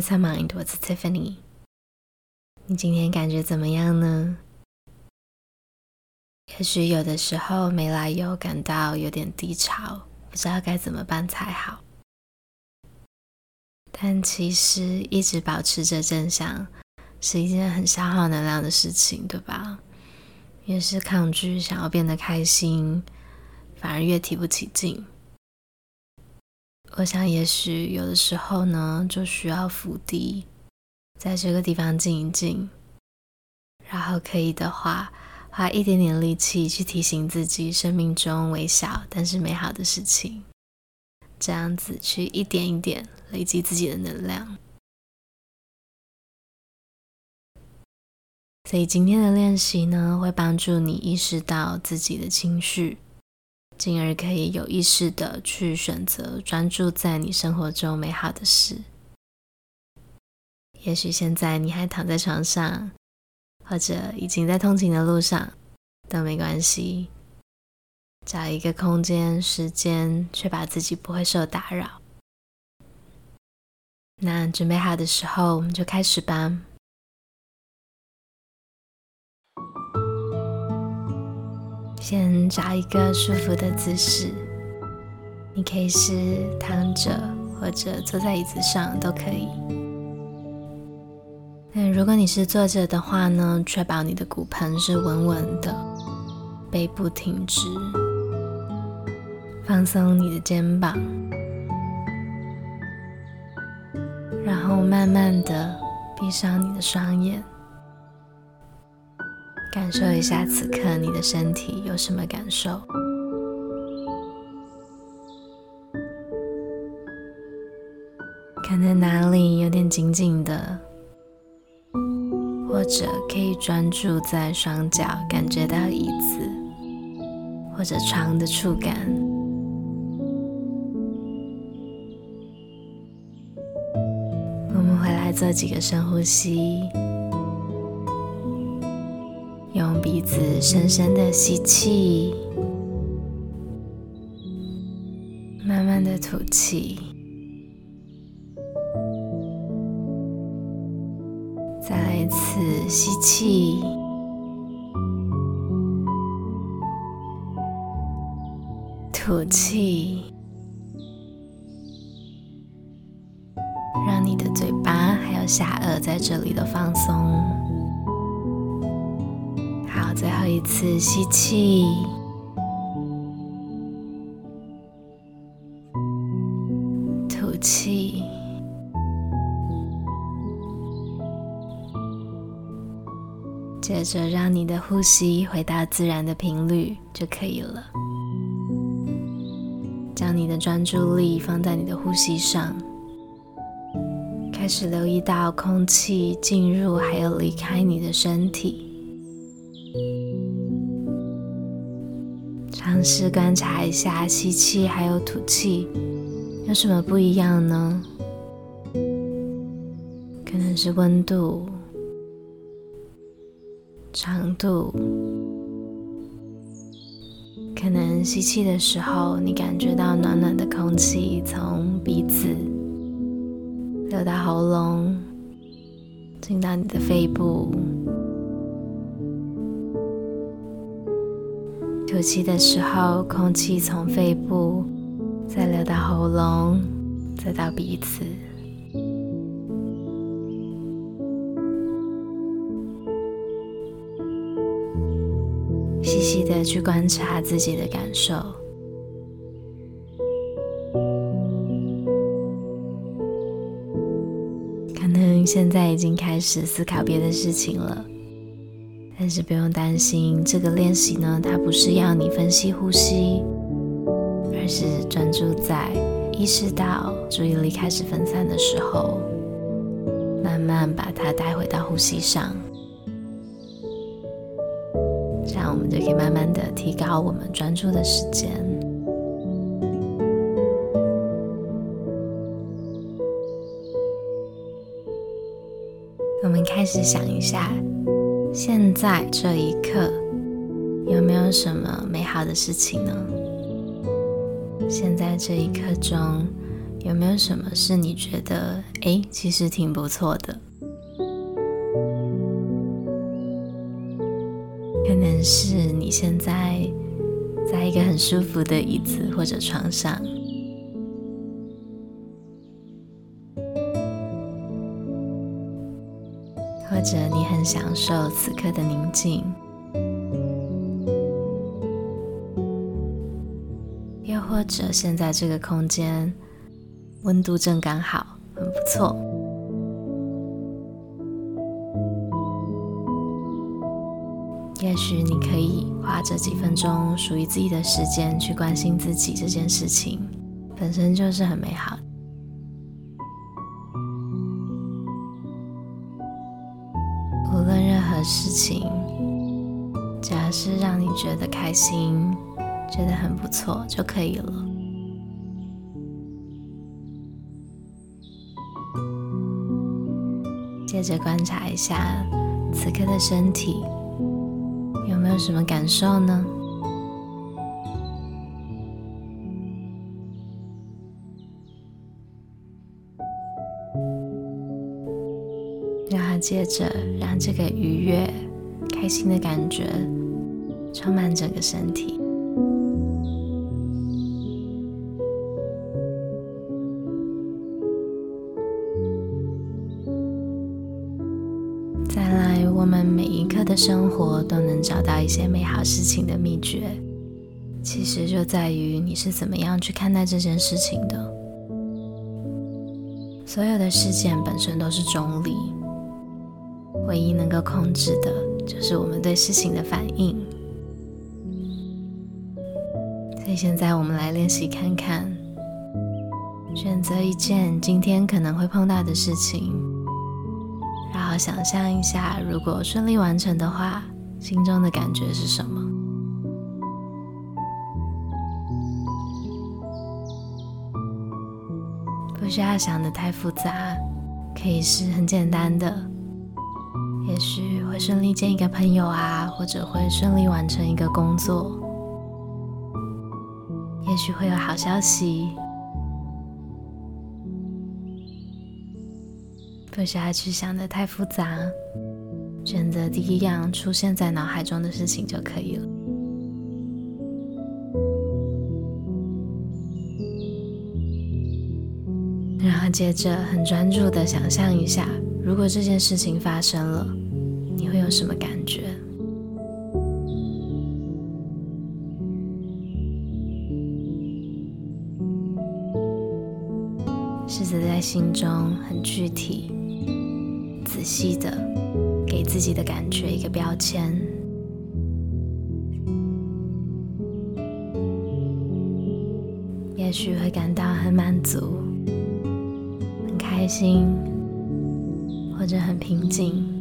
Quiet Mind，我是 Tiffany。你今天感觉怎么样呢？也许有的时候没来由感到有点低潮，不知道该怎么办才好。但其实一直保持着正向是一件很消耗能量的事情，对吧？越是抗拒想要变得开心，反而越提不起劲。我想，也许有的时候呢，就需要伏低，在这个地方静一静，然后可以的话，花一点点力气去提醒自己生命中微小但是美好的事情，这样子去一点一点累积自己的能量。所以今天的练习呢，会帮助你意识到自己的情绪。进而可以有意识的去选择专注在你生活中美好的事。也许现在你还躺在床上，或者已经在通勤的路上，都没关系。找一个空间、时间，确保自己不会受打扰。那准备好的时候，我们就开始吧。先找一个舒服的姿势，你可以是躺着或者坐在椅子上都可以。那如果你是坐着的话呢，确保你的骨盆是稳稳的，背部挺直，放松你的肩膀，然后慢慢的闭上你的双眼。感受一下此刻你的身体有什么感受？可能哪里有点紧紧的，或者可以专注在双脚，感觉到椅子或者床的触感。我们回来做几个深呼吸。鼻子深深的吸气，慢慢的吐气，再一次吸气，吐气，让你的嘴巴还有下颚在这里的放松。最后一次吸气，吐气，接着让你的呼吸回到自然的频率就可以了。将你的专注力放在你的呼吸上，开始留意到空气进入还有离开你的身体。尝试观察一下吸气还有吐气有什么不一样呢？可能是温度、长度，可能吸气的时候你感觉到暖暖的空气从鼻子流到喉咙，进到你的肺部。吐气的时候，空气从肺部再流到喉咙，再到鼻子。细细的去观察自己的感受。可能现在已经开始思考别的事情了。但是不用担心，这个练习呢，它不是要你分析呼吸，而是专注在意识到注意力开始分散的时候，慢慢把它带回到呼吸上，这样我们就可以慢慢的提高我们专注的时间。我们开始想一下。现在这一刻，有没有什么美好的事情呢？现在这一刻中，有没有什么是你觉得，诶，其实挺不错的？可能是你现在在一个很舒服的椅子或者床上，或者你很享受此刻的宁静。又或者现在这个空间温度正刚好，很不错。也许你可以花这几分钟属于自己的时间去关心自己，这件事情本身就是很美好。的事情，只要是让你觉得开心。觉得很不错就可以了。接着观察一下此刻的身体，有没有什么感受呢？然后接着让这个愉悦、开心的感觉充满整个身体。再来，我们每一刻的生活都能找到一些美好事情的秘诀，其实就在于你是怎么样去看待这件事情的。所有的事件本身都是中立，唯一能够控制的就是我们对事情的反应。所以现在我们来练习看看，选择一件今天可能会碰到的事情。然后想象一下，如果顺利完成的话，心中的感觉是什么？不需要想的太复杂，可以是很简单的。也许会顺利见一个朋友啊，或者会顺利完成一个工作，也许会有好消息。不需要去想的太复杂，选择第一样出现在脑海中的事情就可以了。然后接着很专注的想象一下，如果这件事情发生了，你会有什么感觉？试着在心中很具体。仔细的给自己的感觉一个标签，也许会感到很满足、很开心，或者很平静。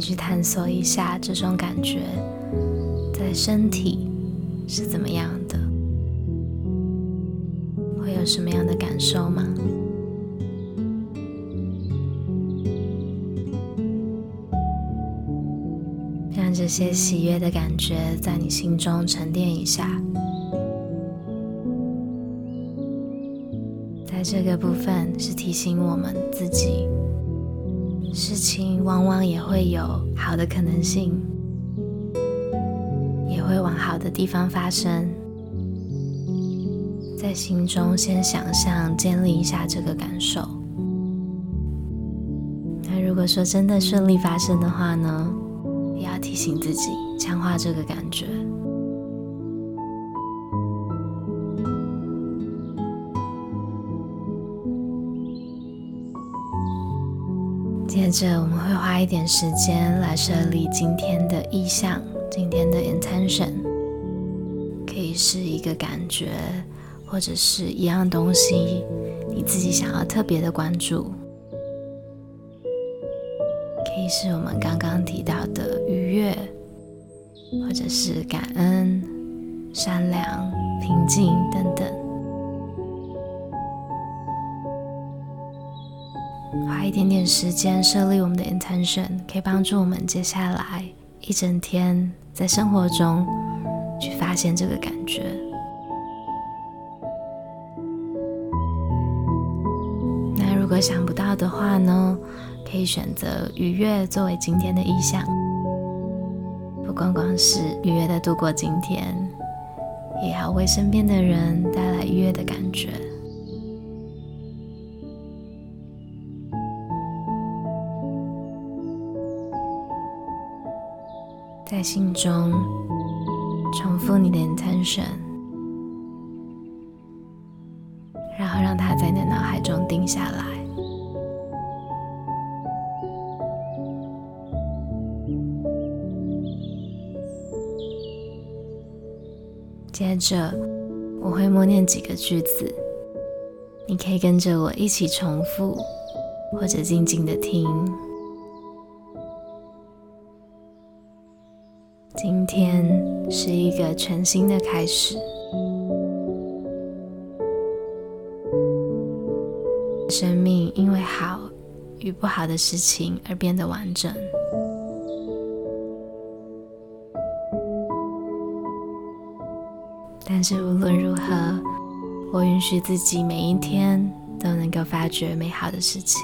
去探索一下这种感觉在身体是怎么样的。会有什么样的感受吗？让这些喜悦的感觉在你心中沉淀一下。在这个部分是提醒我们自己，事情往往也会有好的可能性，也会往好的地方发生。在心中先想象，建立一下这个感受。那如果说真的顺利发生的话呢，也要提醒自己，强化这个感觉。接着我们会花一点时间来设立今天的意向，今天的 intention，可以是一个感觉。或者是一样东西，你自己想要特别的关注，可以是我们刚刚提到的愉悦，或者是感恩、善良、平静等等。一点点时间设立我们的 intention，可以帮助我们接下来一整天在生活中去发现这个感觉。那如果想不到的话呢，可以选择愉悦作为今天的意向，不光光是愉悦的度过今天，也要为身边的人带来愉悦的感觉。在心中重复你的 intention，然后让它在你的脑海中定下来。接着，我会默念几个句子，你可以跟着我一起重复，或者静静的听。今天是一个全新的开始，生命因为好与不好的事情而变得完整。但是无论如何，我允许自己每一天都能够发掘美好的事情。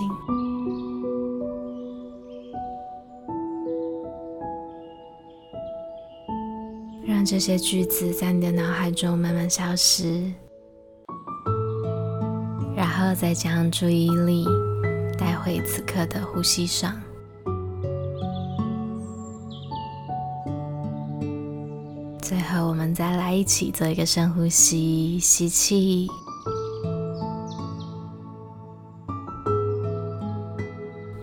这些句子在你的脑海中慢慢消失，然后再将注意力带回此刻的呼吸上。最后，我们再来一起做一个深呼吸，吸气，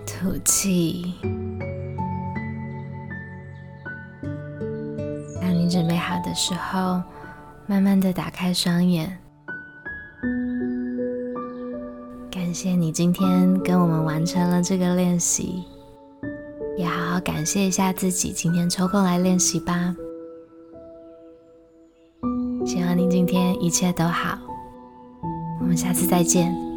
吐气。准备好的时候，慢慢的打开双眼。感谢你今天跟我们完成了这个练习，也好好感谢一下自己今天抽空来练习吧。希望你今天一切都好，我们下次再见。